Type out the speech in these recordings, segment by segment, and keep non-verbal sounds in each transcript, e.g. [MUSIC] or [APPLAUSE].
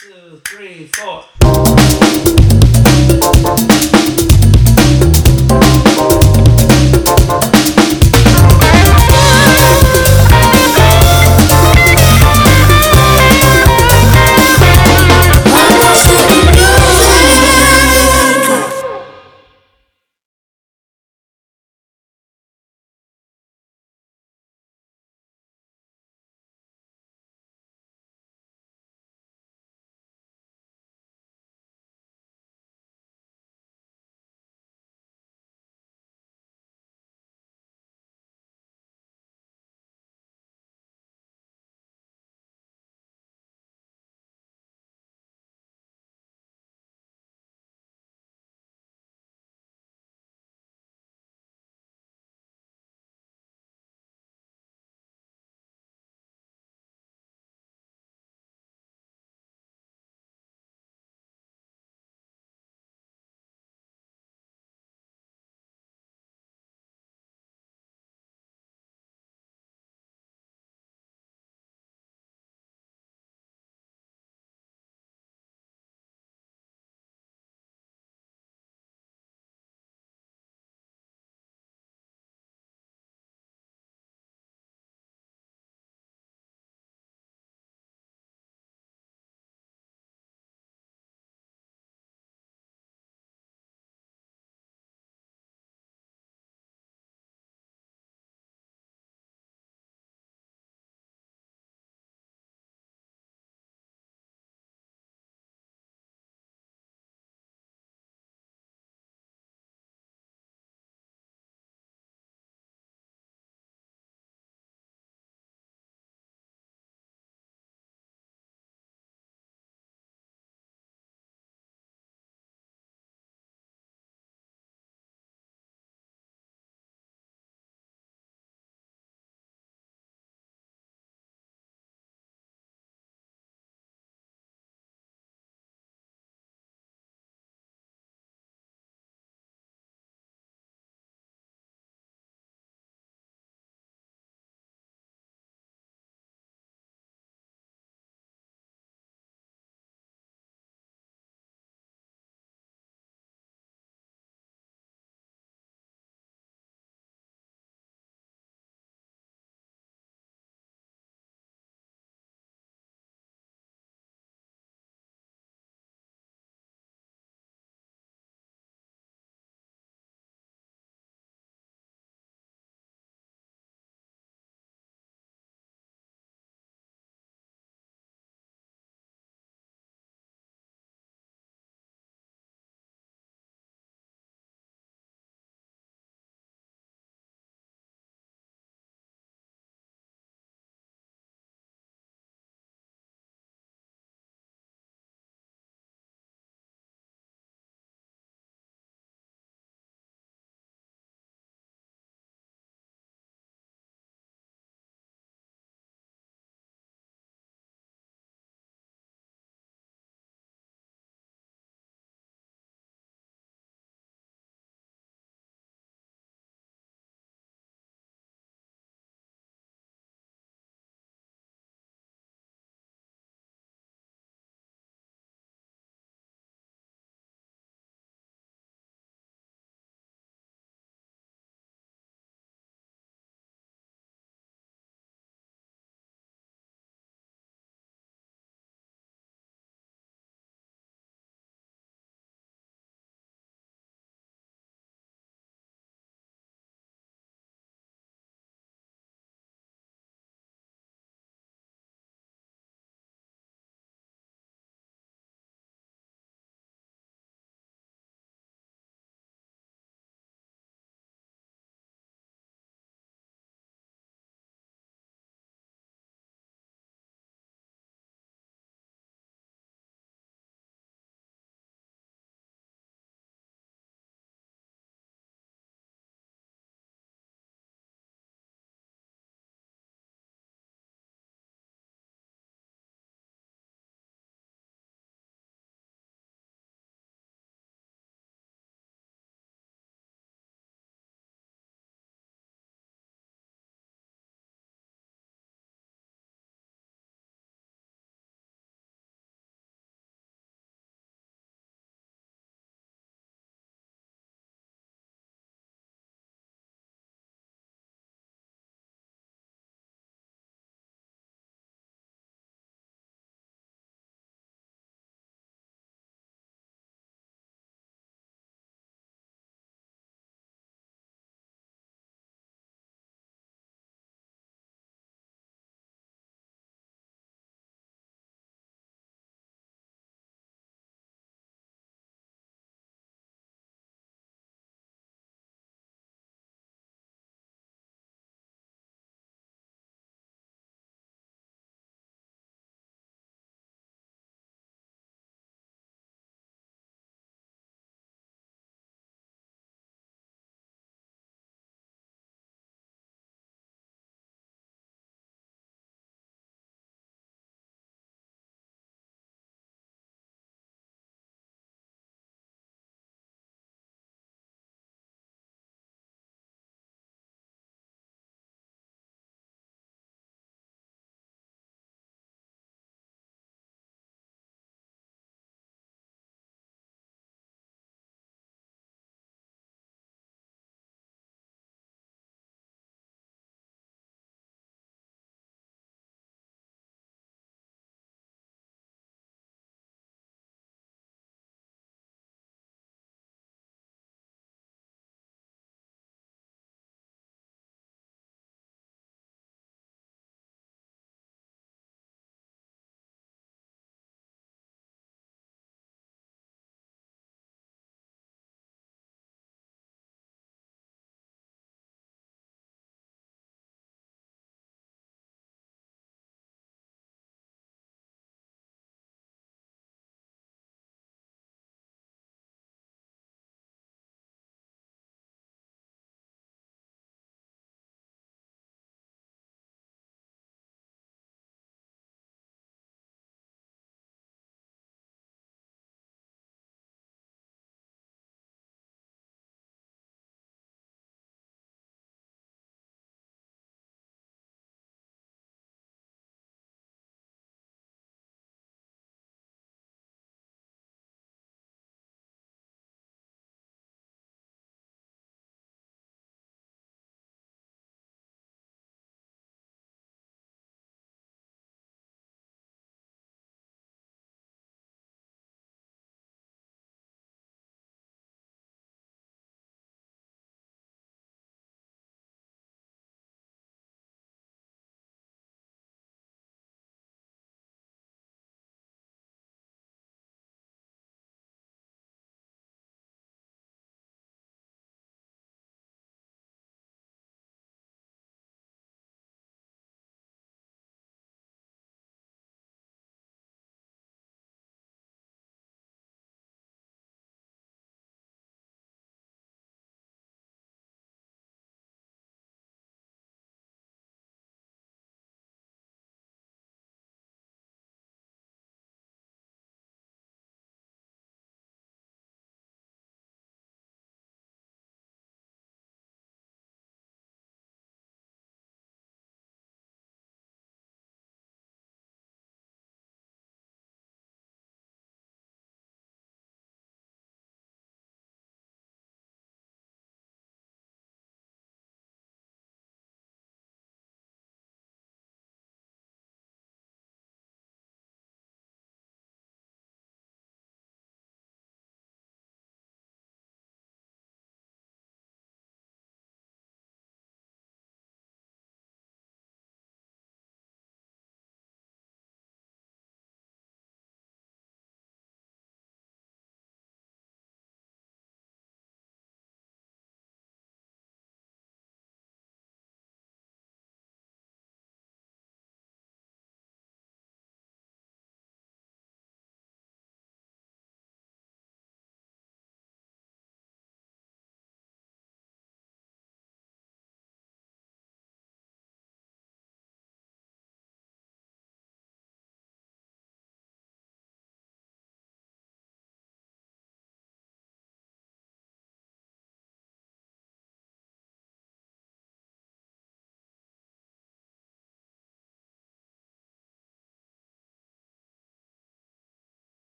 two, three, four.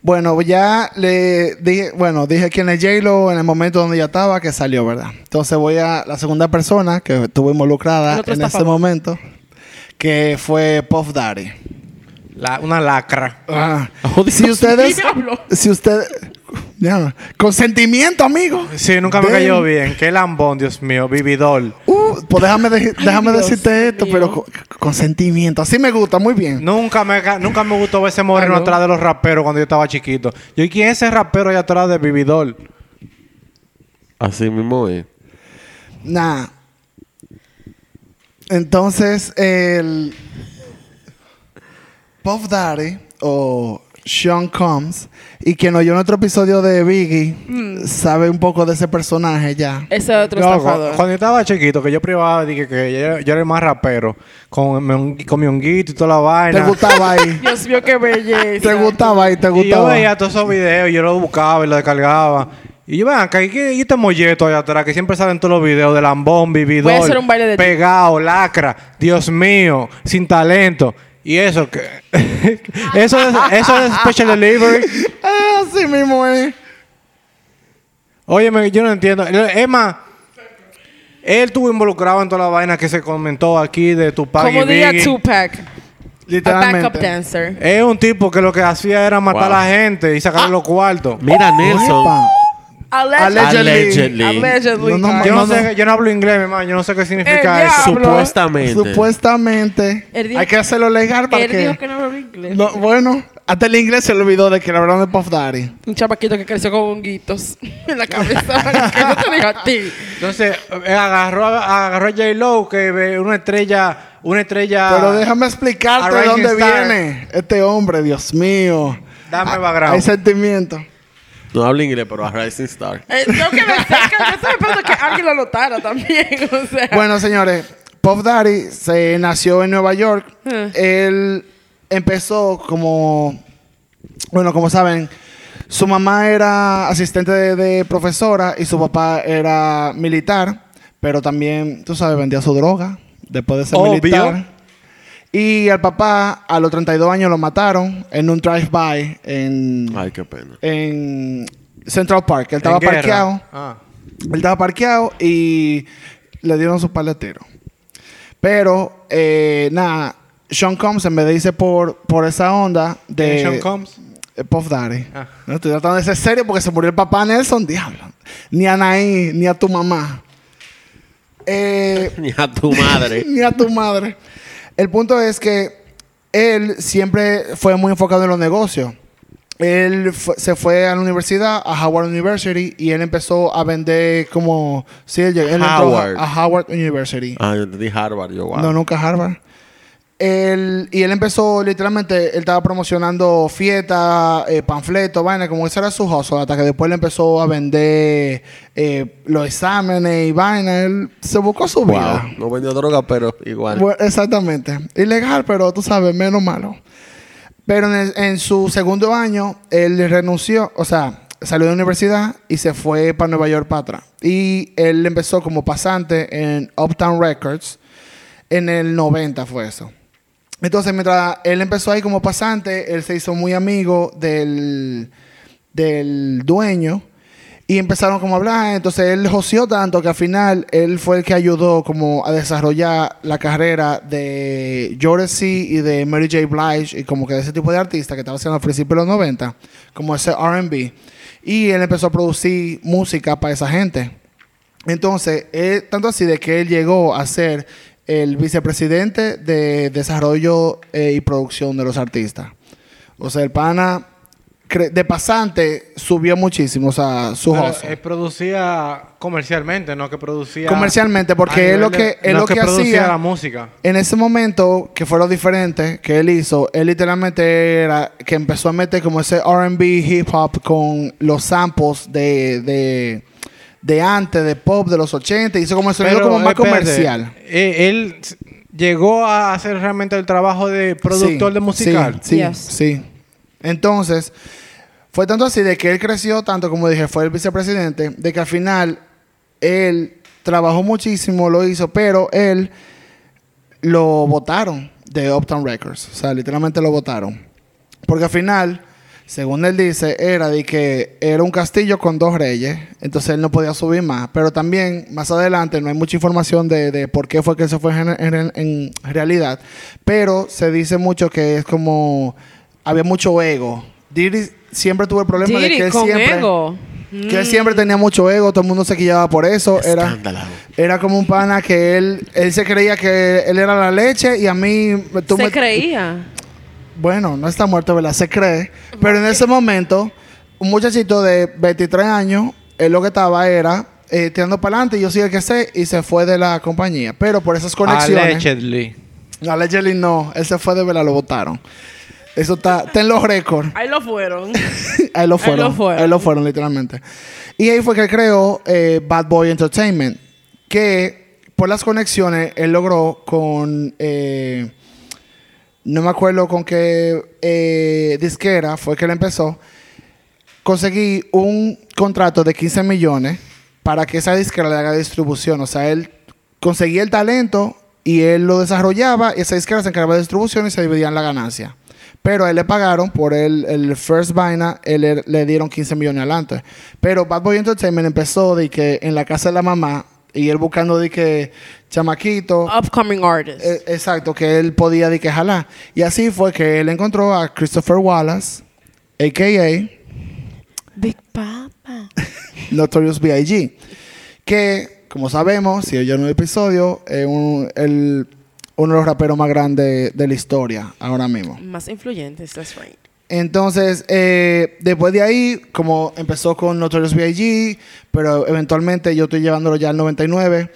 Bueno, ya le dije, bueno, dije quién es J-Lo en el momento donde ya estaba, que salió, ¿verdad? Entonces voy a la segunda persona que estuvo involucrada en ese favor. momento, que fue Puff Daddy. La- una lacra. Ah, [LAUGHS] Oh, si ustedes, diablo. si ustedes, ya, consentimiento, amigo. Sí, nunca me Damn. cayó bien. Qué lambón, Dios mío. Vividor. Uh, pues déjame, de- déjame decirte esto, mío. pero con, con sentimiento. Así me gusta, muy bien. Nunca me, ca- nunca me gustó ver ese moreno atrás de los raperos cuando yo estaba chiquito. Yo, ¿y quién es ese rapero allá atrás de Vividor? Así mismo es. Nah. Entonces, el Puff Daddy o Sean Combs, y quien oyó nuestro episodio de Biggie, Mm. sabe un poco de ese personaje ya. Ese otro Loco, estafador. cuando yo estaba chiquito, que yo privaba, dije que yo, yo era el más rapero. Con, con mi honguito y toda la ¿Te vaina. gustaba ahí? [LAUGHS] Dios mío, qué belleza. ¿Te gustaba ahí? ¿Te Y yo gustaba? veía todos esos videos y yo los buscaba y los descargaba. Y yo, vean, acá, ¿y qué- y este molleto allá atrás que siempre salen todos los videos de lambón, vividor, Voy a hacer un baile de ti. pegado, lacra, Dios mío, sin talento. Y eso que... [LAUGHS] eso, es, eso es Special Delivery. Ah, [LAUGHS] así mismo es. Óyeme, yo no entiendo. Es más, él estuvo involucrado en toda la vaina que se comentó aquí de Tupac Como y diría. Tupac. A backup Literalmente. dancer. Es un tipo que lo que hacía era matar Wow. a la gente y sacarle los cuartos. Mira, Nelson. Allegedly. Allegedly. Allegedly. No. Yo no, no, sé, yo no hablo inglés, mi hermano. Yo no sé qué significa eso. Supuestamente. Supuestamente. Hay que hacerlo legal para Él que... dijo que no habla inglés. No, bueno, hasta el inglés se le olvidó de que le hablaron de Puff Daddy. Un chamaquito que creció con honguitos [LAUGHS] en la cabeza. que no te dijo a ti. Entonces, eh, agarró, a- agarró a J-Lo, que ve una estrella, una estrella. Pero déjame explicarte de dónde Star. viene este hombre, Dios mío. Dame Ah, background. Hay sentimiento. No habla inglés, pero a Rising Star. Eh, tengo que decir que yo estoy esperando que alguien lo notara también. [LAUGHS] O sea. Bueno, señores, Puff Daddy se nació en Nueva York. Hmm. Él empezó como, bueno, como saben, su mamá era asistente de, de profesora y su papá era militar, pero también, tú sabes, vendía su droga después de ser Obvio. militar. Y al papá a los 32 años lo mataron en un drive-by en, Ay, qué pena. en Central Park. Él estaba parqueado. Ah. Él estaba parqueado y le dieron su paletero. Pero, eh, nada, Sean Combs, en vez de irse por, por esa onda de... ¿Quién es Sean Combs? eh, Puff Daddy. Ah. No estoy tratando de ser serio porque se murió el papá Nelson, diablo. Ni a Anaí, ni a tu mamá. Eh, [LAUGHS] Ni a tu madre. [LAUGHS] ni a tu madre. El punto es que él siempre fue muy enfocado en los negocios. Él se fue a la universidad, a Howard University, y él empezó a vender como... Sí, él, llegó- él entró Howard. a, a Howard University. Ah, yo entendí Harvard. Yo, wow. No, nunca Harvard. Él, y él empezó, literalmente, él estaba promocionando fiestas, eh, panfletos, vaina, como ese era su hustle, hasta que después le empezó a vender eh, los exámenes y vaina. Él se buscó su vida. Wow. No vendió droga, pero igual. Bueno, exactamente. Ilegal, pero tú sabes, menos malo. Pero en, el- en su segundo año, él renunció, o sea, salió de la universidad y se fue para Nueva York para atrás. Y él empezó como pasante en Uptown Records. En el 90 fue eso. Entonces, mientras él empezó ahí como pasante, él se hizo muy amigo del, del dueño y empezaron como a hablar. Entonces, él joseó tanto que al final él fue el que ayudó como a desarrollar la carrera de Jodeci y de Mary J. Blige y como que de ese tipo de artistas que estaba haciendo al principio de los 90, como ese R&B. Y él empezó a producir música para esa gente. Entonces, él- tanto así de que él llegó a ser el vicepresidente de desarrollo eh, y producción de los artistas. O sea, el pana de pasante subió muchísimo, o sea, su hustle. él producía comercialmente, no que producía. Comercialmente, porque él lo que- de- él no lo que producía hacía- la música. En ese momento, que fue lo diferente que él hizo, él literalmente era que empezó a meter como ese RB, hip hop con los samples de, de, de antes, de pop de los 80, hizo como el sonido Pero, como más espérate, comercial. eh, él llegó a hacer realmente el trabajo de productor Sí, de musical. Sí, sí, Yes. sí. Entonces, fue tanto así de que él creció tanto, como dije, fue el vicepresidente, de que al final él trabajó muchísimo, lo hizo, pero él lo votaron de Uptown Records. O sea, literalmente lo votaron. Porque al final según él dice, era de que era un castillo con dos reyes, entonces él no podía subir más. Pero también, más adelante, no hay mucha información de, de por qué fue que eso fue en, en- en realidad, pero se dice mucho que es como, había mucho ego. Diddy siempre tuvo el problema de que él con siempre... ego. Que él siempre tenía mucho ego, todo el mundo se quillaba por eso. Era, era como un pana que él, él se creía que él era la leche y a mí... tú Se me- creía. Bueno, no está muerto, ¿verdad? Se cree. Pero en ese momento, un muchachito de 23 años, él lo que estaba era eh, tirando para adelante, yo sí el que sé, y se fue de la compañía. Pero por esas conexiones. Allegedly. Allegedly no, él se fue de verdad, lo votaron. Eso está, está en los récords. Ahí lo fueron. [LAUGHS] Ahí lo fueron. lo fueron. Ahí lo fueron, literalmente. Y ahí fue que creó eh, Bad Boy Entertainment. Que por las conexiones él logró con. eh, no me acuerdo con qué eh, disquera fue que él empezó. Conseguí un contrato de 15 millones para que esa disquera le haga distribución. O sea, él conseguía el talento y él lo desarrollaba y esa disquera se encargaba de distribución y se dividían la ganancia. Pero a él le pagaron por el, el first vaina, él le, dieron 15 millones adelante. Pero Bad Boy Entertainment empezó de que en la casa de la mamá y él buscando de que chamaquito, Upcoming artist. eh, exacto, que él podía de que jalar. Y así fue que él encontró a Christopher Wallace, a.k.a. Big Papa. [LAUGHS] Notorious B.I.G. Que, como sabemos, si oyeron el episodio, es un- el- uno de los raperos más grandes de la historia ahora mismo. Más influyentes, that's right. Entonces, eh, después de ahí, como empezó con Notorious B.I.G., pero eventualmente yo estoy llevándolo ya al 99,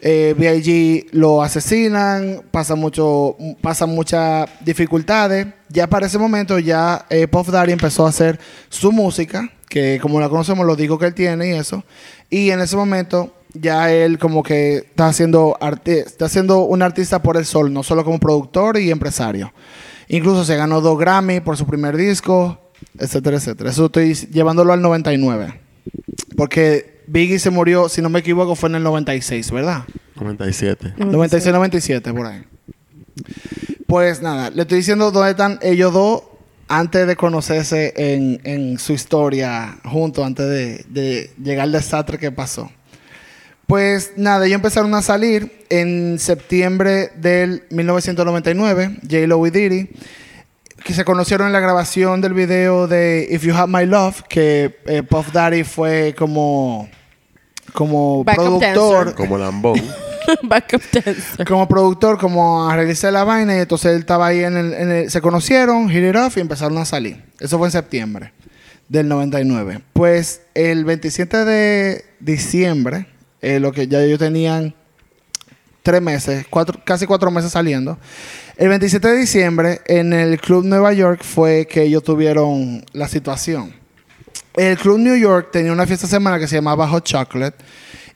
eh, lo asesinan, pasa mucho, pasan muchas dificultades. Ya para ese momento, ya eh, Puff Daddy empezó a hacer su música, que como la conocemos, lo digo que él tiene y eso. Y en ese momento, ya él como que está haciendo, está siendo un artista por el sol, no solo como productor y empresario. Incluso se ganó dos Grammy por su primer disco, etcétera, etcétera. Eso estoy llevándolo al 99. Porque Biggie se murió, si no me equivoco, fue en el 96, ¿verdad? 97. 96, 97, por ahí. Pues nada, le estoy diciendo dónde están ellos dos antes de conocerse en, en su historia juntos, antes de, de llegar al desastre que pasó. Pues nada, ellos empezaron a salir en septiembre del 1999, J-Lo y Diddy, que se conocieron en la grabación del video de If You Have My Love, que eh, Puff Daddy fue como, como Backup productor. dancer. Como Lambón. [LAUGHS] Backup dancer. Como productor, como a realizar la vaina, y entonces él estaba ahí en el, en el- Se conocieron, hit it off y empezaron a salir. Eso fue en septiembre del 99. Pues el 27 de diciembre, eh, lo que ya ellos tenían tres meses, cuatro, casi cuatro meses saliendo. El 27 de diciembre, en el Club Nueva York, fue que ellos tuvieron la situación. El Club New York tenía una fiesta semana que se llamaba Hot Chocolate.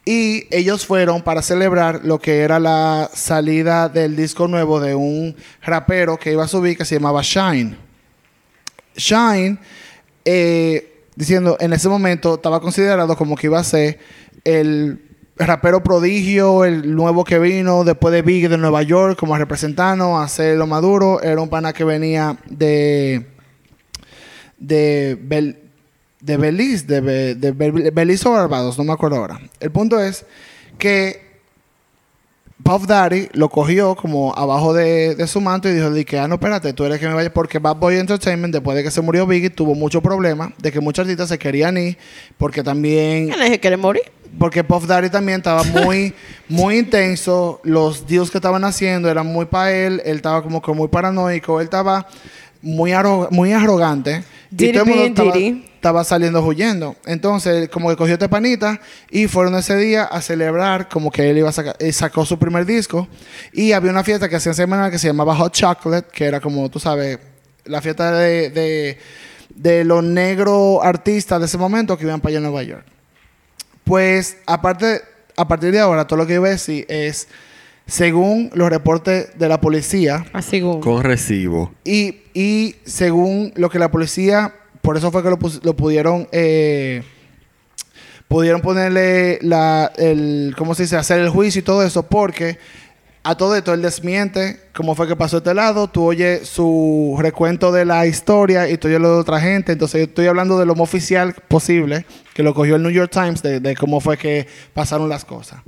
Y ellos fueron para celebrar lo que era la salida del disco nuevo de un rapero que iba a subir que se llamaba Shine. Shine, eh, diciendo, en ese momento estaba considerado como que iba a ser el rapero prodigio, el nuevo que vino después de Big de Nueva York como representante a hacer lo maduro. Era un pana que venía de de, Bel- de Belice, de, Be- de o Barbados, no me acuerdo ahora. El punto es que Puff Daddy lo cogió como abajo de, su manto y dijo que, ah, no, espérate, tú eres que me vaya porque Bad Boy Entertainment, después de que se murió Biggie, tuvo muchos problemas de que muchos artistas se querían ir porque también ¿Quién es el que quiere morir? Porque Puff Daddy también estaba muy, [LAUGHS] muy intenso. Los deals que estaban haciendo eran muy para él. Él estaba como que muy paranoico. Él estaba muy, arro- muy arrogante. Diddy y todo el mundo estaba, saliendo huyendo. Entonces, como que cogió este panita y fueron ese día a celebrar como que él iba a sacar, sacó su primer disco. Y había una fiesta que hacían semanal que se llamaba Hot Chocolate, que era como, tú sabes, la fiesta de, de, de los negros artistas de ese momento que iban para allá a Nueva York. Pues, aparte, a partir de ahora, todo lo que yo voy a decir es, según los reportes de la policía, Así como. Con recibo. y, y según lo que la policía, por eso fue que lo, lo pudieron, eh, pudieron ponerle la, el, ¿cómo se dice? Hacer el juicio y todo eso, porque A todo esto, él desmiente cómo fue que pasó este lado. Tú oyes su recuento de la historia y tú oyes lo de otra gente. Entonces, yo estoy hablando de lo más oficial posible, que lo cogió el New York Times, de, cómo fue que pasaron las cosas.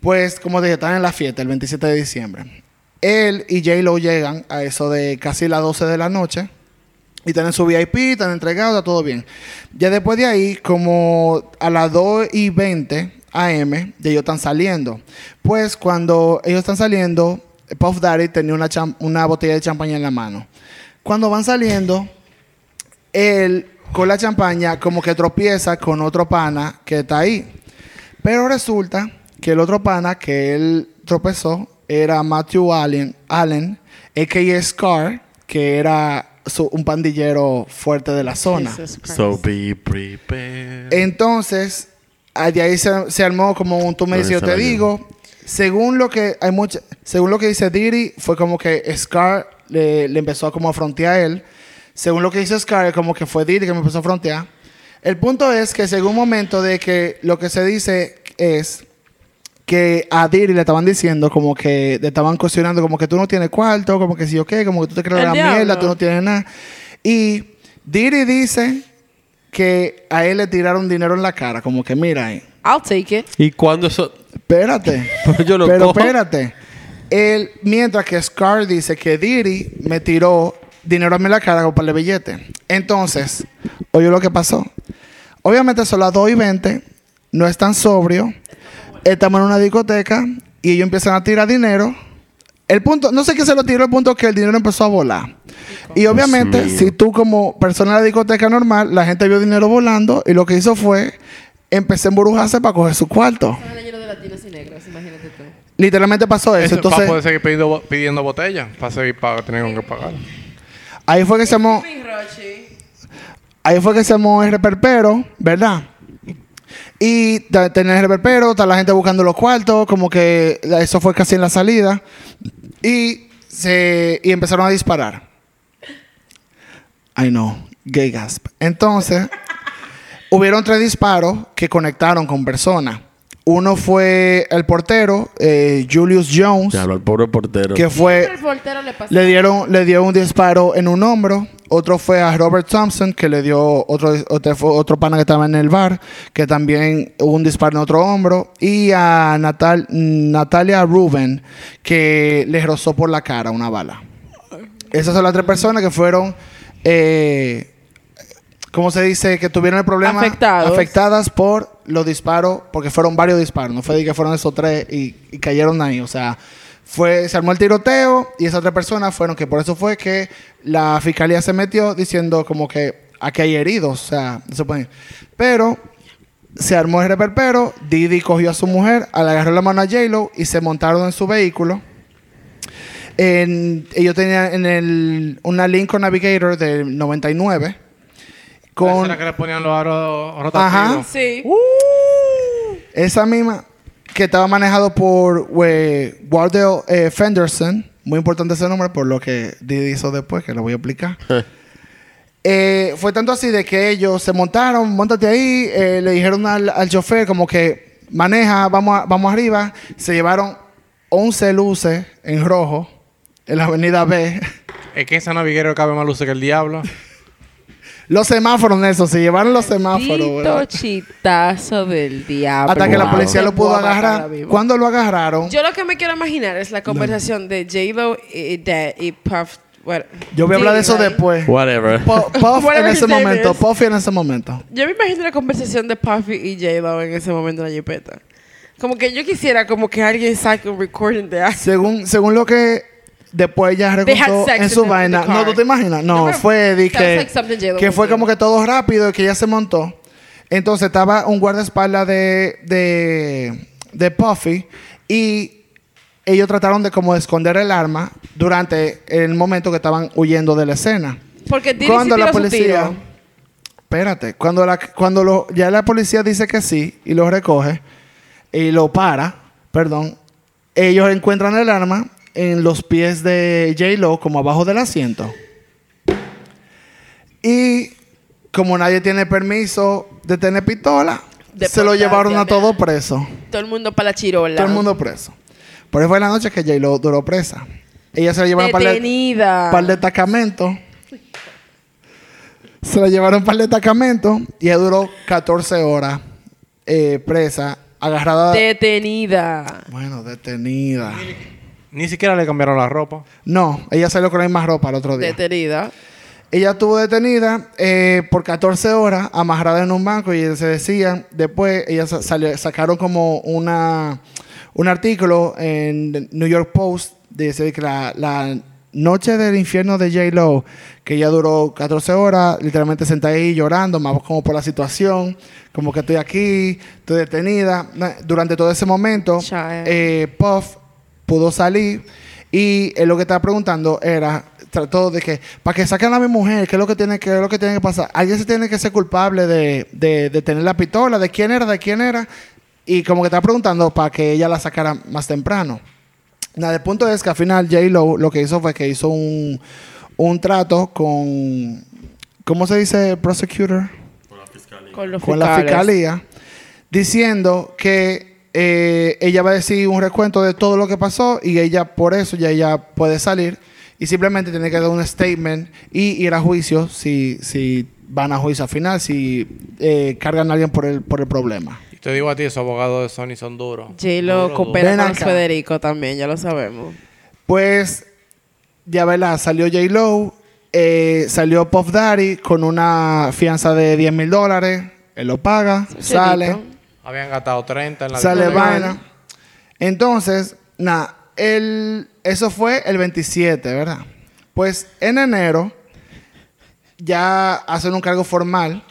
Pues, como dije, están en la fiesta el 27 de diciembre. Él y J-Lo llegan a eso de casi las 12 de la noche. Y tienen su VIP, están entregados, está todo bien. Ya después de ahí, como a las 2 y 20 AM, de ellos están saliendo. Pues cuando ellos están saliendo, Puff Daddy tenía una, cham- una botella de champaña en la mano. Cuando van saliendo, él con la champaña como que tropieza con otro pana que está ahí. Pero resulta que el otro pana que él tropezó era Matthew Allen, Allen a.k.a. Scar, que era su- un pandillero fuerte de la zona. So be prepared. Entonces, de ahí se, se armó como un tú me dices, yo te yo. digo. Según lo que hay mucha, según lo que dice Diddy, fue como que Scar le, le empezó a como a frontear a él. Según lo que dice Scar, como que fue Diddy que me empezó a frontear. El punto es que según un momento de que lo que se dice es que a Diddy le estaban diciendo como que le estaban cuestionando como que tú no tienes cuarto, como que sí o qué, como que tú te crees la diablo. mierda, tú no tienes nada. Y Diddy dice que a él le tiraron dinero en la cara, como que mira ahí. I'll take it. ¿Y cuándo eso? Espérate. [LAUGHS] Pero yo no Pero cojo. espérate. Él, mientras que Scar dice que Diddy me tiró dinero a mí en la cara para el billete. Entonces, oye lo que pasó. Obviamente son las 2 y 20, no están sobrios, estamos en una discoteca y ellos empiezan a tirar dinero. El punto, no sé qué se lo tiró, el punto es que el dinero empezó a volar. Y obviamente, si tú como persona de la discoteca normal, la gente vio dinero volando y lo que hizo fue empecé a embrujarse para coger su cuarto. Literalmente pasó eso. Eso, para Entonces, poder seguir pidiendo, pidiendo botellas, para seguir tener con que pagar. ahí fue que se armó, ahí fue que se armó el reperpero, ¿verdad? Y tenía el reperpero, está la gente buscando los cuartos, como que eso fue casi en la salida. Y se y empezaron a disparar. Ay no, gay gasp. Entonces, [LAUGHS] hubieron tres disparos que conectaron con personas. Uno fue el portero, eh, Julius Jones, Ya hablo al pobre portero. que fue El portero le pasó. le dieron, le dio un disparo en un hombro. Otro fue a Robert Thompson, que le dio otro, otro, pana que estaba en el bar, que también hubo un disparo en otro hombro. Y a Natal, Natalia Ruben, que le rozó por la cara una bala. Esas son las tres personas que fueron, eh, ¿cómo se dice? Que tuvieron el problema. Afectados. Afectadas por los disparos, porque fueron varios disparos. No fue de que fueron esos tres y, y cayeron ahí. O sea, fue, se armó el tiroteo y esas tres personas fueron que por eso fue que la fiscalía se metió diciendo como que aquí hay heridos. O sea, no se puede. Pero se armó el reperpero. Didi cogió a su mujer, le agarró la mano a J-Lo y se montaron en su vehículo. En- ellos tenían en el, una Lincoln Navigator del 99 Esa con era que le ponían los aros rotativos. Ajá. Sí. esa misma que estaba manejado por Wardell eh, Fenderson. Muy importante ese nombre por lo que Didi hizo después, que lo voy a explicar. [LAUGHS] Eh, fue tanto así de que ellos se montaron, montate ahí, eh, le dijeron al, al chofer como que maneja, vamos, a- vamos arriba. Se llevaron 11 luces en rojo en la avenida B. Es que esa naviguero cabe más luces que el diablo. [LAUGHS] Los semáforos, Nelson, se llevaron los semáforos. Chitazo del diablo. Hasta que la policía lo pudo agarrar. Cuando lo agarraron, yo, Yo lo que me quiero imaginar es la conversación de J-Lo y, de- y Puff. what- voy a hablar de eso después. Whatever. Pu- Puff [LAUGHS] en ese momento, is. Puffy en ese momento. Yo me imagino la conversación de Puffy y J-Lo en ese momento en la jipeta. Como que yo quisiera como que alguien saque un recording de algo. Según, según lo que después ella recontó en su vaina. No. ¿tú te imaginas? No, fue de que, like fue como que todo rápido y que ella se montó. Entonces estaba un guardaespaldas de, de, de Puffy y ellos trataron de como de esconder el arma durante el momento que estaban huyendo de la escena. Porque cuando sí la policía espérate cuando la cuando lo, ya la policía dice que sí y lo recoge y lo para perdón ellos encuentran el arma en los pies de J Lo como abajo del asiento y como nadie tiene permiso de tener pistola De se lo llevaron a todo preso Todo el mundo para la chirola. todo el mundo preso Por eso fue la noche que J-Lo duró presa. Ella se la llevaron para el Detenida. par de destacamentos. Se la llevaron para el destacamento y ella duró 14 horas eh, presa, agarrada. Detenida. Bueno, detenida. Ni siquiera le cambiaron la ropa. No, ella salió con la misma ropa el otro día. Detenida. Ella estuvo detenida eh, por 14 horas, amarrada en un banco, y se decía, después ella sa- salió- sacaron como una, un artículo en New York Post, de decir que la, la noche del infierno de J-Lo, que ella duró 14 horas, literalmente sentada ahí llorando, más como por la situación, como que estoy aquí, estoy detenida. Durante todo ese momento, Child. eh, Puff pudo salir. Y él lo que estaba preguntando era trató de que para que saquen a mi mujer qué es lo que tiene que qué es lo que tiene que pasar alguien se tiene que ser culpable de, de, de tener la pistola de quién era de quién era. Y como que estaba preguntando para que ella la sacara más temprano. Nada el punto es que al final J Lo lo que hizo fue que hizo un, un trato con cómo se dice prosecutor Con los con la fiscales. fiscalía diciendo que eh, ella va a decir un recuento de todo lo que pasó y ella por eso ya ella puede salir y simplemente tiene que dar un statement y ir a juicio si, si van a juicio al final, si eh, cargan a alguien por el, por el problema. Y te digo a ti, esos abogados de Sony son duros. J-Lo Duro, coopera con acá. Federico también, ya lo sabemos. Pues, ya verá, salió J. Lo, eh, salió Puff Daddy con una fianza de 10 mil dólares, él lo paga, sale. Habían gastado 30 en la sale vaina. Entonces, nada, el, eso fue el 27, ¿verdad? Pues en enero ya hacen un cargo formal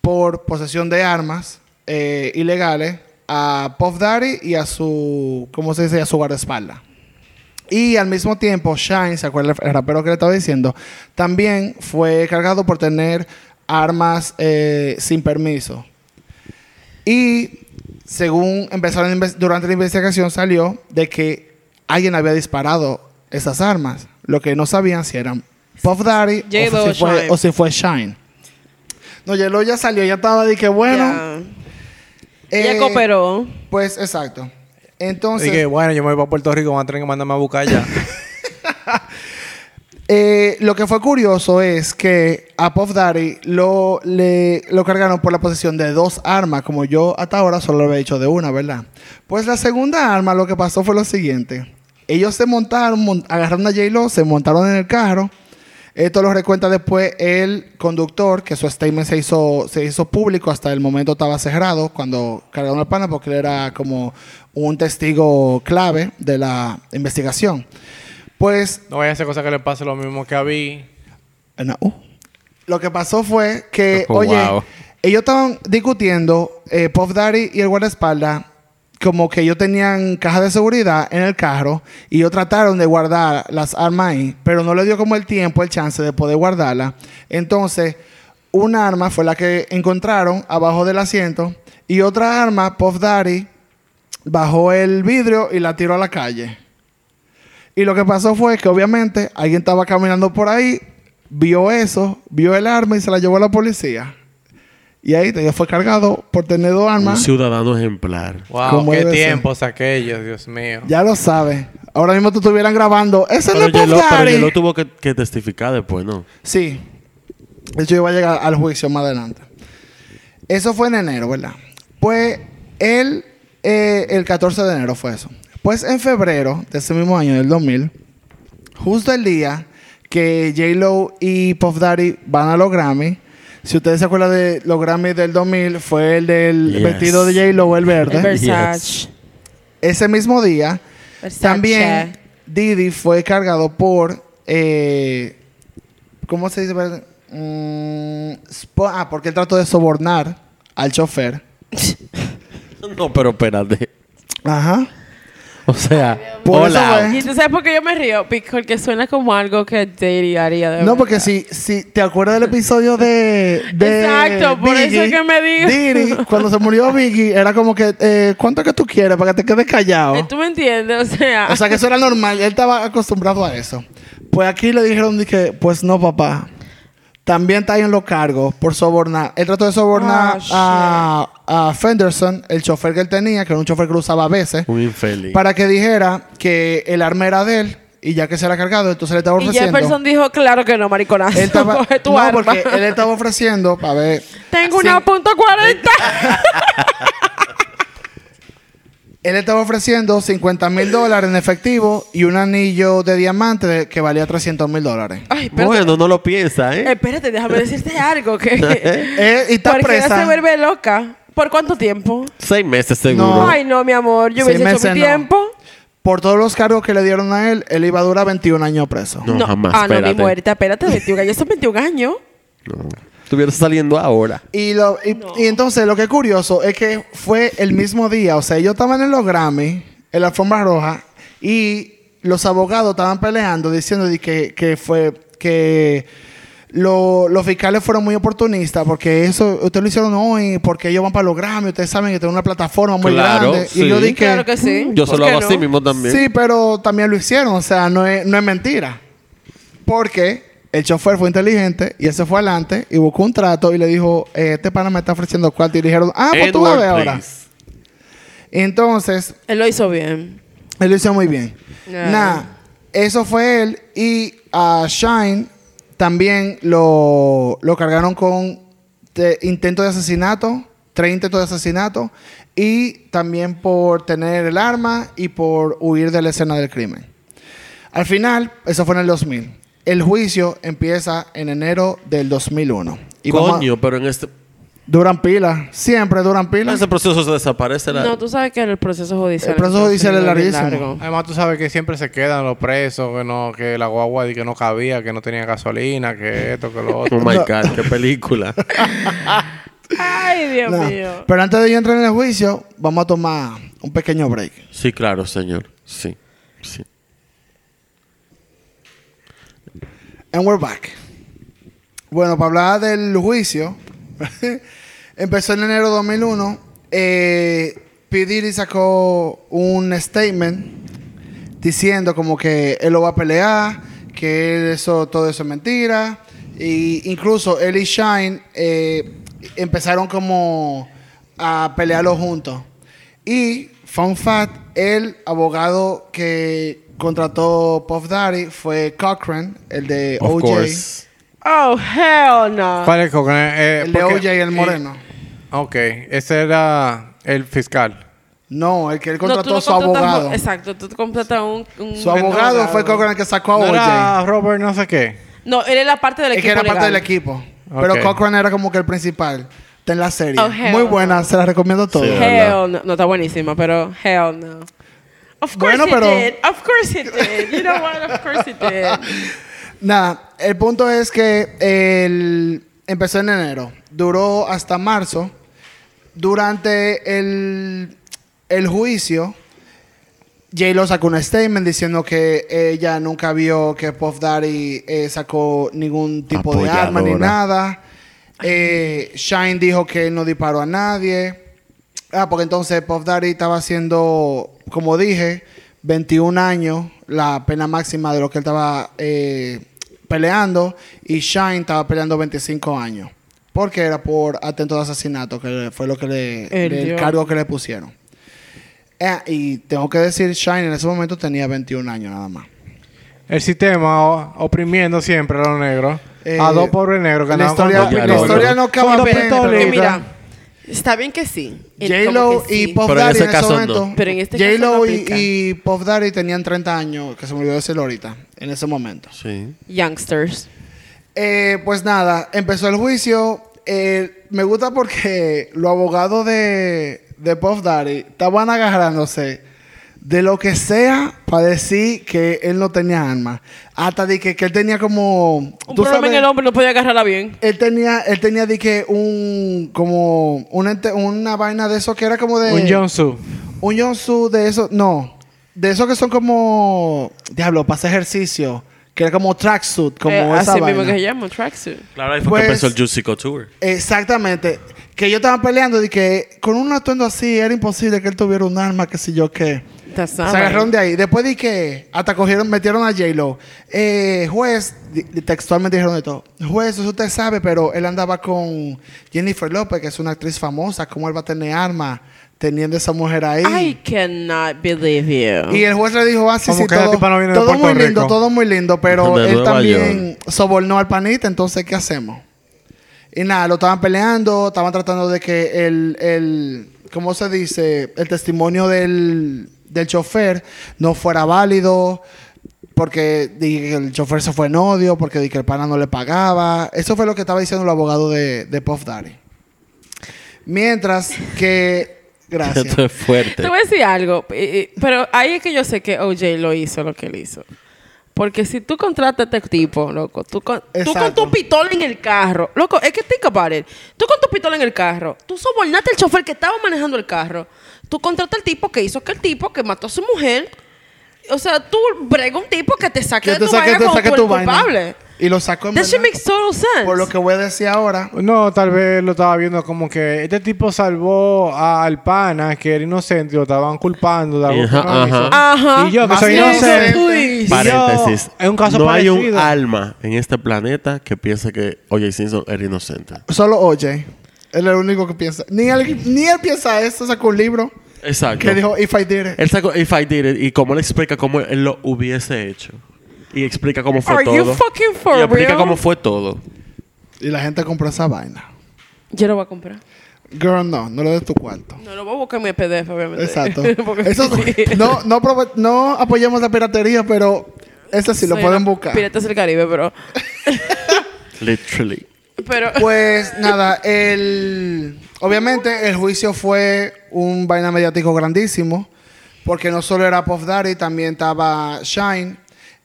por posesión de armas eh, ilegales a Puff Daddy y a su, ¿cómo se dice? A su guardaespaldas. Y al mismo tiempo, Shine, ¿se acuerda el rapero que le estaba diciendo? También fue cargado por tener armas eh, sin permiso. Y según empezaron durante la investigación salió de que alguien había disparado esas armas. Lo que no sabían si eran Puff Daddy o, o si fue, Shine. o si fue Shine. No, J-Lo ya salió, ya estaba de que bueno. Ya. Ella cooperó. Pues exacto. Entonces, Dije, bueno, yo me voy para Puerto Rico, van a tener que mandarme a buscar ya. [LAUGHS] Eh, lo que fue curioso es que a Puff Daddy lo, lo cargaron por la posesión de dos armas, como yo hasta ahora solo había dicho de una, ¿verdad? Pues la segunda arma lo que pasó fue lo siguiente. Ellos se montaron, mon- agarraron a J-Lo, se montaron en el carro. Esto lo recuenta después el conductor, que su statement se hizo, se hizo público, hasta el momento estaba cerrado cuando cargaron al pana, porque él era como un testigo clave de la investigación. Pues No vaya a hacer cosa que le pase lo mismo que a mí. Eh, no, uh. Lo que pasó fue que, Oh, oye, wow. ellos estaban discutiendo, eh, Puff Daddy y el guardaespaldas, como que ellos tenían caja de seguridad en el carro y ellos trataron de guardar las armas ahí, pero no le dio como el tiempo, el chance de poder guardarla. Entonces, una arma fue la que encontraron abajo del asiento y otra arma, Puff Daddy, bajó el vidrio y la tiró a la calle. Y lo que pasó fue que obviamente alguien estaba caminando por ahí, vio eso, vio el arma y se la llevó a la policía. Y ahí te- fue cargado por tener dos Un armas. ciudadano ejemplar. Wow, qué debe ser. tiempos aquellos, Dios mío. Ya lo sabes. Ahora mismo tú estuvieran grabando. Ese no Pero es Puff Yelo, pero Daddy". Yelo tuvo que, que testificar después, ¿no? Sí. De hecho, iba a llegar al juicio más adelante. Eso fue en enero, ¿verdad? Pues el, eh, el 14 de enero fue eso. Pues en febrero de ese mismo año, del 2000, justo el día que J-Lo y Puff Daddy van a los Grammy, si ustedes se acuerdan de los Grammy del 2000, fue el del Yes. vestido de J-Lo, el El verde. Versace. Ese mismo día, Versace. también Didi fue cargado por. eh, ¿Cómo se dice? Mm, ah, porque él trató de sobornar al chofer. [LAUGHS] No, pero espérate. Ajá. O sea, Por hola. ¿Y tú sabes por qué yo me río? Porque suena como algo que Daddy haría de No, verdad. porque si, si te acuerdas del episodio de. de Exacto, por eso es que me digo. Didi, cuando se murió Biggie, era como que, eh, ¿cuánto que tú quieres para que te quedes callado? Eh, ¿Tú me entiendes? O sea... O sea que eso era normal, él estaba acostumbrado a eso. Pues aquí le dijeron que, pues no, papá. También está ahí en los cargos por sobornar. Él trató de sobornar Ah, a, a Fenderson, el chofer que él tenía, que era un chofer que lo usaba a veces, Un infeliz. para que dijera que el arma era de él y ya que se era cargado, entonces le estaba Y ofreciendo. Jefferson dijo, claro que no, mariconazo. él estaba, [LAUGHS] Coge tu no, arma. porque él estaba ofreciendo, a ver, Tengo Sí. una punto 40. [LAUGHS] él estaba ofreciendo 50 mil dólares en efectivo y un anillo de diamante que valía 300 mil dólares. Ay, espérate. Bueno, no lo piensa, ¿eh? Espérate, déjame decirte algo. Que [LAUGHS] Eh, y está presa. se vuelve loca. ¿Por cuánto tiempo? Seis meses seguro. No. Ay, no, mi amor. Yo hubiese hecho meses mi no. tiempo. Por todos los cargos que le dieron a él, él iba a durar 21 años preso. No, jamás, Ah, no, mi espérate. muerte. Espérate, 21 años. Son 21 años. No. Estuviera saliendo ahora. Y, lo, y, y entonces lo que es curioso es que fue el mismo día, o sea, ellos estaban en los Grammy, en la alfombra roja, y los abogados estaban peleando diciendo de que, que fue que lo- los fiscales fueron muy oportunistas porque eso ustedes lo hicieron hoy porque ellos van para los Grammy, ustedes saben que tienen una plataforma muy Claro, grande. sí. Y yo dije Claro que sí. Yo se ¿Por lo hago no? así mismo también. Sí, pero también lo hicieron, o sea, no es, no es mentira. Porque el chofer fue inteligente y él se fue adelante y buscó un trato y le dijo, eh, este pana me está ofreciendo cuarto y dijeron, ah, pues tú vas a ver Edward, ahora. Entonces, Él lo hizo bien. él lo hizo muy bien. Yeah. Nada, eso fue él y a Shine también lo, lo cargaron con de- intento de asesinato, tres intentos de asesinato y también por tener el arma y por huir de la escena del crimen. Al final, eso fue en el 2000. El juicio empieza en enero del 2001. Y vamos a- Coño, pero en este, duran pila, siempre duran en pila. ese proceso se desaparece la... No, tú sabes que el proceso judicial. El proceso judicial es larguísimo. largo. Además, tú sabes que siempre se quedan los presos, que no, que la guagua que no cabía, que no tenía gasolina, que esto, que lo Oh otro. my God, qué película. [LAUGHS] Ay, Dios No. mío. Pero antes de yo entrar en el juicio, vamos a tomar un pequeño break. sí, claro, señor. Sí, sí. And we're back. Bueno, para hablar del juicio, [LAUGHS] empezó en enero de 2001. Eh, P. Sacó un statement diciendo como que él lo va a pelear, que eso, todo eso es mentira. Y incluso él y Shine eh, empezaron como a pelearlo juntos. Y, fun fact, el abogado que contrató Puff Daddy fue Cochran, el de Of OJ. course. Oh, hell no. ¿Cuál es Cochran? Eh, El de OJ, el moreno. Ok, ese era el fiscal. No, el que él No, contrató lo su abogado. Exacto, tú contratas un, un- Su abogado fue Cochran el que sacó a ¿No OJ. era Robert no sé qué? No, él era parte del Es equipo. que era parte legal. del equipo. Pero Cochran era como que el principal. En la serie. Oh, hell Muy no. buena, se la recomiendo todo. Sí. Hell no. No, está buenísima, pero hell no. Of course Bueno, pero- did. Of course he did. You know what? Of course he did. [LAUGHS] Nada, el punto es que el, empezó en enero, duró hasta marzo. Durante el, el juicio, J-Lo sacó un statement diciendo que ella nunca vio que Puff Daddy eh, sacó ningún tipo de arma ni nada. Eh, Shine dijo que él no disparó a nadie. Ah, porque entonces Puff Daddy estaba haciendo, como dije, 21 años, la pena máxima de lo que él estaba eh, peleando, y Shine estaba peleando 25 años. Porque era por atento de asesinato, que fue lo que le, El cargo que le pusieron. Eh, y tengo que decir, Shine en ese momento tenía 21 años nada más. El sistema oprimiendo siempre a los negros. Eh, a dos pobres negros que la historia, la no, pistolas. historia no acaba bien. pero- mira, está bien que sí. J-Lo y sí. Puff Pero en Daddy ese en ese caso momento. no. Pero en este caso J-Lo no y, aplica. y Puff Daddy tenían 30 años, que se me olvidó decirlo ahorita, en ese momento. Sí. Youngsters. Eh, pues nada, empezó el juicio. Eh, me gusta porque los abogados de, de Puff Daddy estaban agarrándose de lo que sea para decir que él no tenía armas. Hasta de que, que él tenía como... Un tú problema sabes, en el hombre no podía agarrarla bien. Él tenía, él tenía de que un... Como una, ente- una vaina de eso que era como de... Un Jonsu. Un Yonsu de eso, no. De esos que son como. Diablo, para hacer ejercicio. Que era como tracksuit, como Eh, esa así vaina. mismo que se llama, tracksuit. Claro, ahí fue Pues- que empezó el Juicy Couture. Exactamente. Que ellos estaban peleando de que con un atuendo así era imposible que él tuviera un arma, que sé yo qué. Se agarraron de ahí. Después de que hasta cogieron, metieron a J-Lo. Eh, juez, di- di- textualmente dijeron de todo. Juez, eso usted sabe, pero él andaba con Jennifer López, que es una actriz famosa. ¿Cómo él va a tener arma teniendo esa mujer ahí? I cannot believe you. Y el juez le dijo, ah, sí, Como sí, que todo, tipa no viene de todo Puerto muy lindo, todo muy lindo, pero De él Nueva también sobornó al panita, entonces, ¿qué hacemos? Y nada, lo estaban peleando, estaban tratando de que el, el ¿cómo se dice? El testimonio del, del chofer no fuera válido, porque di que el chofer se fue en odio, porque di que el pana no le pagaba. Eso fue lo que estaba diciendo el abogado de, de Puff Daddy. Mientras que... [LAUGHS] Gracias. Esto es fuerte. Te voy a decir algo, eh, eh, pero ahí es que yo sé que OJ lo hizo lo que él hizo. Porque si tú contratas a este tipo, loco, tú con, tú con tu pistola en el carro, loco, es que think about it. Tú con tu pistola en el carro, tú sobornaste al chofer que estaba manejando el carro, tú contratas al tipo que hizo que el tipo que mató a su mujer, o sea, tú brega un tipo que te saque Que de te tu saque, vaina te como saque tu vaina. culpable. Y lo sacó en That shit makes total sense. Por lo que voy a decir ahora. No, tal vez lo estaba viendo como que este tipo salvó al pana que era inocente y lo estaban culpando de algo que Ajá, no hizo. ajá. Ajá. Y yo que Más soy inocente. Y yo, Paréntesis. es un caso no hay un parecido. alma en este planeta que piense que O.J. Simpson era inocente. Solo OJ. Él es el único que piensa. Ni él, ni él piensa eso. Sacó un libro Exacto. que dijo If I Did It. Él sacó If I Did It y cómo él explica cómo él lo hubiese hecho. Y explica cómo fue Are todo. you fucking for y explica real? cómo fue todo. Y la gente compró esa vaina. Yo lo voy a comprar. Girl, no. No le des tu cuarto. No, lo voy a buscar en mi PDF, obviamente. Exacto. [LAUGHS] Eso, no, no, prove- no apoyamos la piratería, pero ese sí lo pueden buscar. Piratas del Caribe, pero... [LAUGHS] Literally. Pero [LAUGHS] Pues nada, el, obviamente el juicio fue un vaina mediático grandísimo, porque no solo era Puff Daddy, también estaba Shine.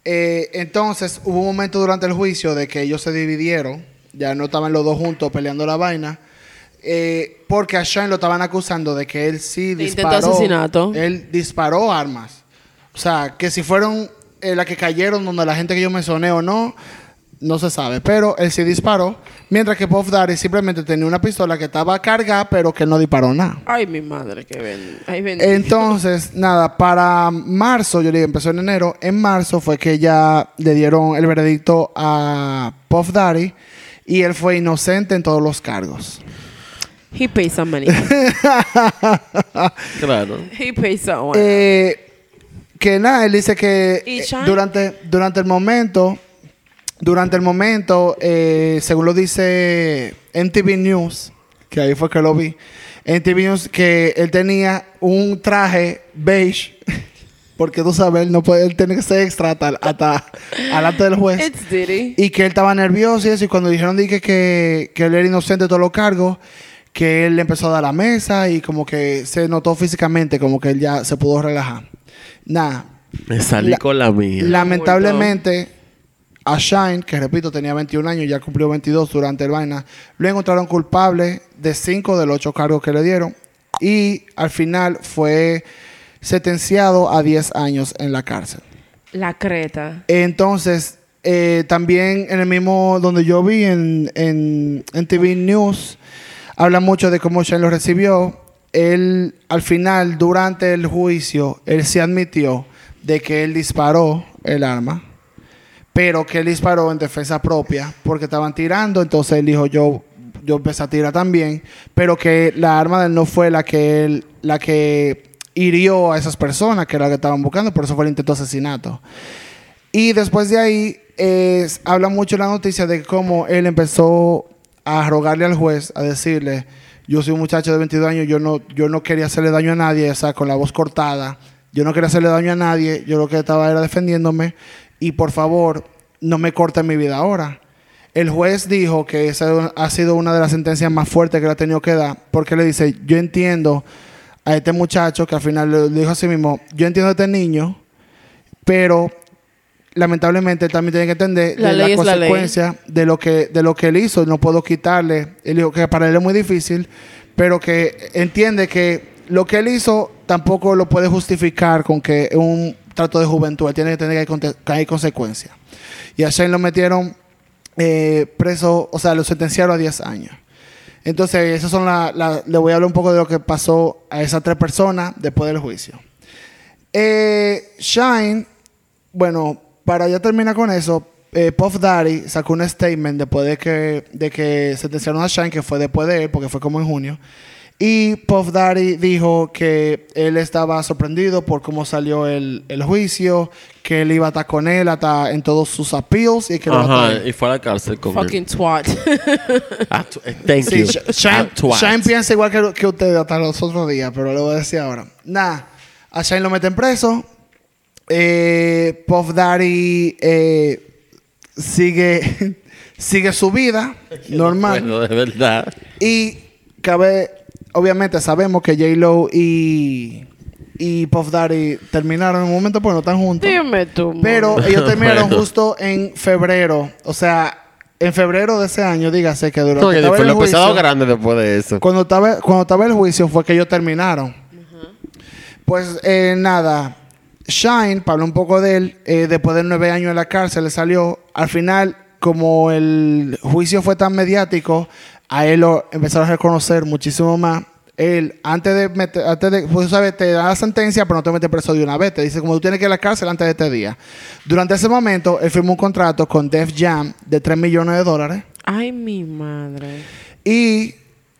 Eh, entonces hubo un momento durante el juicio de que ellos se dividieron, ya no estaban los dos juntos peleando la vaina, eh, porque a Shine lo estaban acusando de que él sí disparó. asesinato. Él disparó armas. O sea, que si fueron eh, las que cayeron donde la gente que yo mencioné o no, no se sabe. Pero él sí disparó. Mientras que Puff Daddy simplemente tenía una pistola que estaba cargada, pero que no disparó nada. Ay, mi madre, que ven. Entonces, nada, para marzo, yo le dije, empezó en enero. En marzo fue que ya le dieron el veredicto a Puff Daddy y él fue inocente en todos los cargos. He paid some money. [LAUGHS] Claro. He paid some. Eh, que nada, él dice que ¿Y eh, durante, durante el momento, durante el momento, eh, según lo dice MTV News, que ahí fue que lo vi, MTV News, que él tenía un traje beige, [LAUGHS] porque tú sabes, él no puede, él tiene que ser extra hasta, hasta alante del juez. It's Diddy. Y que él estaba nervioso y eso. Y cuando dijeron di que, que, él era inocente de todos los cargos, que él le empezó a dar la mesa y como que se notó físicamente como que él ya se pudo relajar. Nada. Me salí La- con la mía. Lamentablemente, a Shine, que repito, tenía 21 años, ya cumplió 22 durante el vaina, lo encontraron culpable de 5 de los 8 cargos que le dieron. Y al final fue sentenciado a 10 años en la cárcel. La creta. Entonces, eh, también en el mismo donde yo vi en, en, en TV News, habla mucho de cómo Shane lo recibió. Él, al final, durante el juicio, él se admitió de que él disparó el arma, pero que él disparó en defensa propia porque estaban tirando. Entonces él dijo, yo, yo empecé a tirar también, pero que la arma de él no fue la que él, la que hirió a esas personas que era la que estaban buscando, por eso fue el intento de asesinato. Y después de ahí, eh, habla mucho la noticia de cómo él empezó a rogarle al juez, a decirle, yo soy un muchacho de 22 años, yo no, yo no quería hacerle daño a nadie, o sea, con la voz cortada, yo no quería hacerle daño a nadie, yo lo que estaba era defendiéndome, y por favor, no me corten mi vida ahora. El juez dijo que esa ha sido una de las sentencias más fuertes que le ha tenido que dar, porque le dice, yo entiendo a este muchacho que al final le dijo a sí mismo, yo entiendo a este niño, pero lamentablemente él también tiene que entender La consecuencia de lo que de lo que él hizo, no puedo quitarle, él dijo que para él es muy difícil, pero que entiende que lo que él hizo tampoco lo puede justificar con que un trato de juventud, tiene que tener que hay, consecuencias. Y a Shane lo metieron eh, preso, o sea, lo sentenciaron a 10 años. Entonces, esas son la, la- le voy a hablar un poco de lo que pasó a esas tres personas después del juicio. Eh, Shine, bueno, para ya terminar con eso, eh, Puff Daddy sacó un statement después de que, de que sentenciaron a Shine, que fue después de él, porque fue como en junio. Y Puff Daddy dijo que él estaba sorprendido por cómo salió el, el juicio, que él iba a estar con él hasta en todos sus appeals y que lo va a Ajá, estar- y fue a la cárcel con él. Fucking twat. Ah, tu- eh, Thank Sí, you. Sh- Shine, Ah, twat. Shine piensa igual que, que ustedes hasta los otros días, pero lo voy a decir ahora. Nada, a Shine lo meten preso. Eh, Puff Daddy eh, sigue, [LAUGHS] sigue su vida normal. Bueno, de verdad. Y cabe, obviamente sabemos que J-Lo y, y Puff Daddy terminaron en un momento porque no están juntos. Dime tú. Pero ellos terminaron [LAUGHS] justo en febrero. O sea, en febrero de ese año, dígase que durante No, estaba después el lo pesado juicio- grande después de eso. cuando estaba, cuando estaba el juicio fue que ellos terminaron. Pues eh, nada, Shine, para hablar un poco de él, eh, después de nueve años en la cárcel, le salió. Al final, como el juicio fue tan mediático, a él lo empezaron a reconocer muchísimo más. Él, antes de meter, antes de, pues sabes, te da la sentencia, pero no te mete preso de una vez. Te dice, como tú tienes que ir a la cárcel antes de este día. Durante ese momento, él firmó un contrato con Def Jam de 3 millones de dólares. Ay, mi madre. Y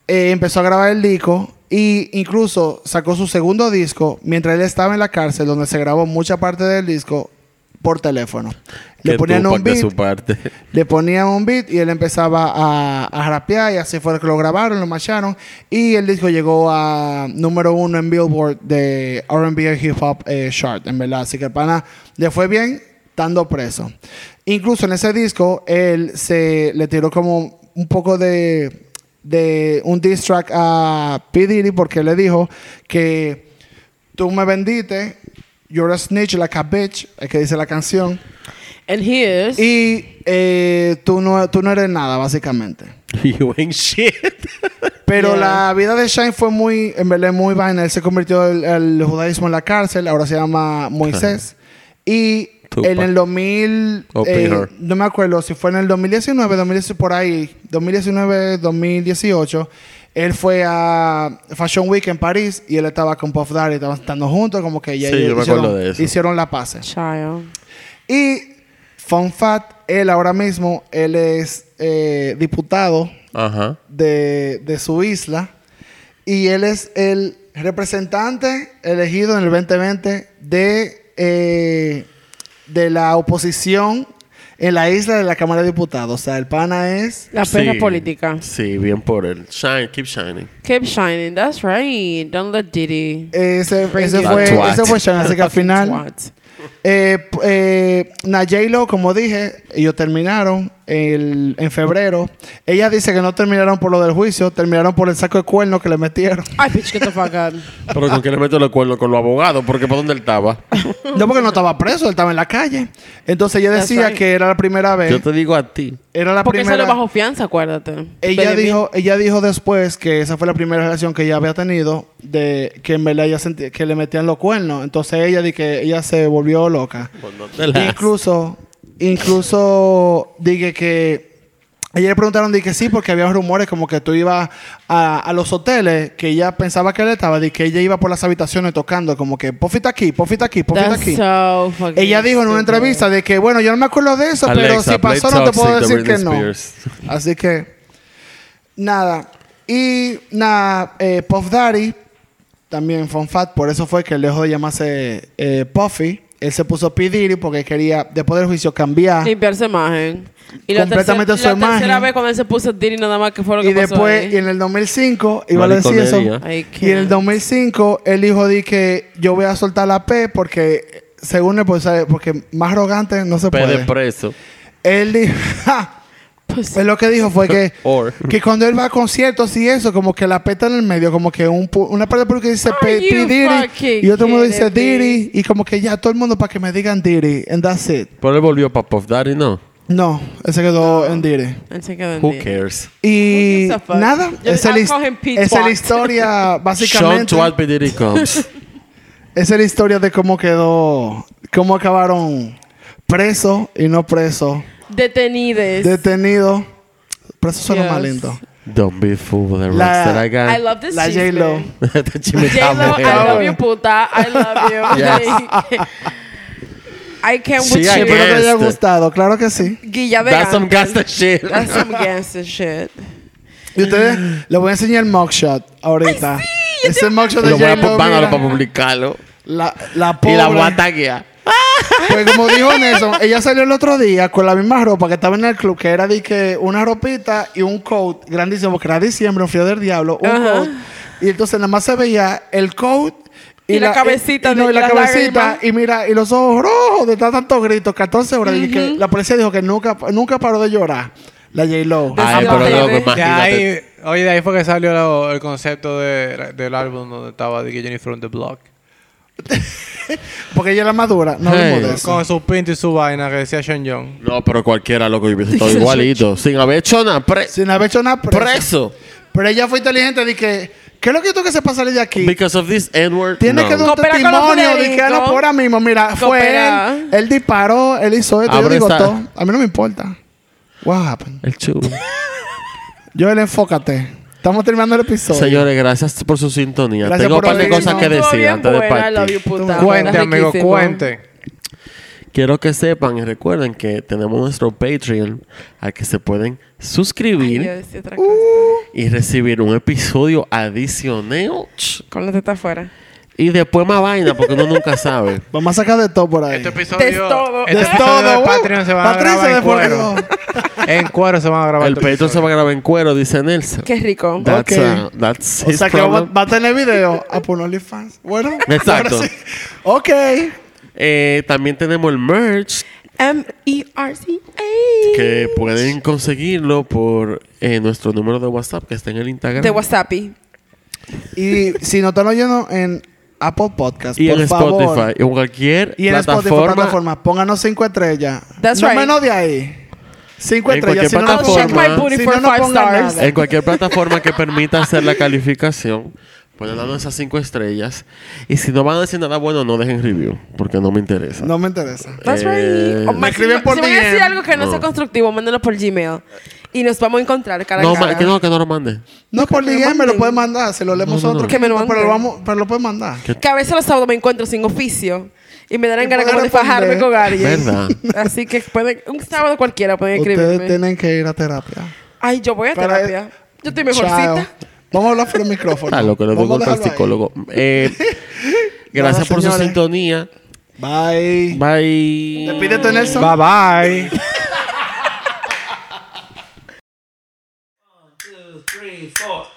eh, empezó a grabar el disco. Y incluso sacó su segundo disco mientras él estaba en la cárcel, donde se grabó mucha parte del disco por teléfono. Le ponían un beat, su parte. [LAUGHS] le ponían un beat y él empezaba a, a rapear y así fue que lo grabaron, lo macharon y el disco llegó a número uno en Billboard de R&B Hip Hop eh, Chart, en verdad. Así que el pana le fue bien estando preso. Incluso en ese disco él se le tiró como un poco de, de un diss track a P. Diddy porque le dijo que tú me vendiste, you're a snitch like a bitch, es que dice la canción. And he is. Y eh, tú, no, tú no eres nada, básicamente. [LAUGHS] You ain't shit. Pero Yeah. la vida de Shine fue muy, en verdad, muy vaina. Él se convirtió al judaísmo en la cárcel, ahora se llama Moisés. Y Tupac. en el 2000, O eh, no me acuerdo si fue en el 2019, 2019 por ahí, 2019, 2018, él fue a Fashion Week en París y él estaba con Puff Daddy, estaban estando juntos, como que ya Sí, yo me hicieron, acuerdo de eso. hicieron la paz. Child. Y Fun Fact, él ahora mismo, él es eh, diputado Ajá. de, de su isla y él es el representante elegido en el 2020 de, eh, de la oposición en la isla de la Cámara de Diputados. O sea, el pana es... La Sí. política. Sí, bien por él. Shine, keep shining. Keep shining. That's right. Don't let Diddy. Ese, fue, ese fue Sean. Así que al final... Eh, p- eh, na J-Lo, como dije, ellos terminaron el- en febrero. Ella dice que no terminaron por lo del juicio, terminaron por el saco de cuernos que le metieron. Ay, bitch, the fuck out. Pero con quién le meto los cuernos con los abogados, porque ¿por dónde él estaba? No, porque no estaba preso, él estaba en la calle. Entonces ella decía que era la primera vez. Yo te digo a ti. Era la Porque primera. sale bajo fianza, acuérdate. Ella Baby. dijo, ella dijo después que esa fue la primera relación que ella había tenido de que en verdad ella sentía que le metían los cuernos. Entonces ella di que ella se volvió loca. Te la- Incluso, incluso dije que ella le preguntaron de que sí, porque había rumores como que tú ibas a, a los hoteles, que ella pensaba que él estaba, de que ella iba por las habitaciones tocando, como que pofita aquí, pofita aquí, pofita aquí. so Ella dijo en una entrevista de que, bueno, yo no me acuerdo de eso, pero Alexa, si play pasó no te puedo decir que no. Así que, nada. Y nada, eh, Puff Daddy, también fun fact, por eso fue que dejó de llamarse eh, Puffy. Él se puso P. Diddy porque quería, después del juicio, cambiar. Limpiarse imagen. Y la Completamente tercera, su la tercera imagen. vez cuando él se puso Diddy nada más que fue lo que Y pasó después, ahí. y en el 2005, iba a decir eso. Y en el can't. 2005, él dijo di que yo voy a soltar la P porque, según él, pues, porque más arrogante no se P de puede. preso. Él dijo, [LAUGHS] Pues, él lo que dijo fue que, [LAUGHS] Or. que cuando él va a conciertos y eso, como que la P está en el medio, como que un, pu- una parte del público dice P, Diddy y otro mundo dice? Diddy y como que ya todo el mundo para que me digan Diddy and that's it. Pero él volvió para Puff Daddy, ¿no? No, él se quedó en Diddy. él se quedó en Who cares? Y Who nada, esa es es la historia, [LAUGHS] Sean básicamente. Twat P. Diddy comes. [LAUGHS] Esa es la historia de cómo quedó, cómo acabaron preso y no preso, Detenides. detenido. Preso suena Yes. más lindo. Don't be fooled with the rocks La- that I got. I love this La. J-Lo. [LAUGHS] J-Lo, I love you, puta. I love you. [LAUGHS] Yes. I can't Sí, with I you. Espero que te haya Este. gustado, claro que sí. Guilla de That's some gangsta shit. That's some gangster shit. Y ustedes les voy a enseñar el mugshot ahorita. Ese mugshot de Lo voy a J-Lo, poner para publicarlo. la, la Y pobre. la voy a taguear. Pues como dijo Nelson, ella salió el otro día con la misma ropa que estaba en el club, que era de que una ropita y un coat grandísimo, porque era diciembre, un frío del diablo, un Ajá. coat. Y entonces nada más se veía el coat Y la cabecita y, no, de y la las cabecita lágrimas. y mira y los ojos rojos de estar tantos gritos 14 horas y que la policía dijo que nunca nunca paró de llorar la J Lo Ay, pero loco. De imagínate. oye, de ahí fue que salió lo- el concepto de- del álbum donde estaba de que Jennifer on the Block. [LAUGHS] porque ella era madura no Hey. hablemos de eso Con su pinta y su vaina que decía Sean Young. No, pero cualquiera loco hubiese estado [LAUGHS] igualito. Sin haber hecho nada. Pre- sin haber hecho nada preso. preso. pero ella fue inteligente de que ¿qué es lo que tú que se pasa salir de aquí? Because of this N-word. Tiene no. que dar un Coopera con los testimonio de que Federico. no por ahora mismo. Mira, fue él. Él disparó, él hizo esto. Yo Abre digo esa- todo. A mí no me importa. What happened? El chulo. Yo él enfócate. Estamos terminando el episodio. Señores, gracias por su sintonía. Gracias Tengo un par de cosas que decir antes de buena, partir. Cuente, amigo, cuente. Quiero que sepan y recuerden que tenemos nuestro Patreon al que se pueden suscribir Ay, yo decía otra cosa. y recibir un episodio adicional. Con la teta afuera. Y después más vaina, porque uno nunca sabe. [LAUGHS] Vamos a sacar de todo por ahí. Este episodio, De todo. este episodio todo, de uh. Patreon se van a grabar en cuero. [LAUGHS] en cuero se van a grabar. El Patreon se va a grabar en cuero, dice Nelson. Qué rico. That's, uh, that's O sea que va, a tener video. A por OnlyFans. Bueno. [LAUGHS] Exacto. sí. Ok. Eh, también tenemos el merch M-E-R-C-A. que pueden conseguirlo por eh, nuestro número de WhatsApp que está en el Instagram. De Wasapi. Y si no están oyendo en Apple Podcast, y por en favor. Spotify, en cualquier Y en Spotify plataforma. plataforma, pónganos cinco estrellas. That's no right. menos de ahí. Cinco En estrellas. cualquier Si no, no plataforma. I'll check my pongan- booty si for no, no five pongan stars. nada. En cualquier plataforma que permita hacer la calificación, pueden darnos esas cinco estrellas. Y si no van a decir nada bueno, no dejen review, porque no me interesa. No me interesa. That's Eh, right. O me escriben si, por si van a decir algo que no, No. sea constructivo, mándenlo por Gmail. Y nos vamos a encontrar cara a No, cara. ma- que no, que no lo mande. No, por DM me lo pueden mandar. Se lo leemos No, no, no. nosotros. Que me lo pero, lo vamos, pero lo pueden mandar. Que a veces los sábados me encuentro sin oficio. Y me darán ganas como de fajarme con alguien. ¿Verdad? [LAUGHS] Así que pueden, un sábado cualquiera pueden Ustedes escribirme. tienen que ir a terapia. Ay, yo voy a Para- terapia. Yo estoy Chao. mejorcita. Vamos a hablar por el micrófono. Lo que Vamos digo a el ahí. psicólogo. Eh, [LAUGHS] gracias por su sintonía. Bye. Bye. Despídete, Nelson. Bye bye. two, three, four.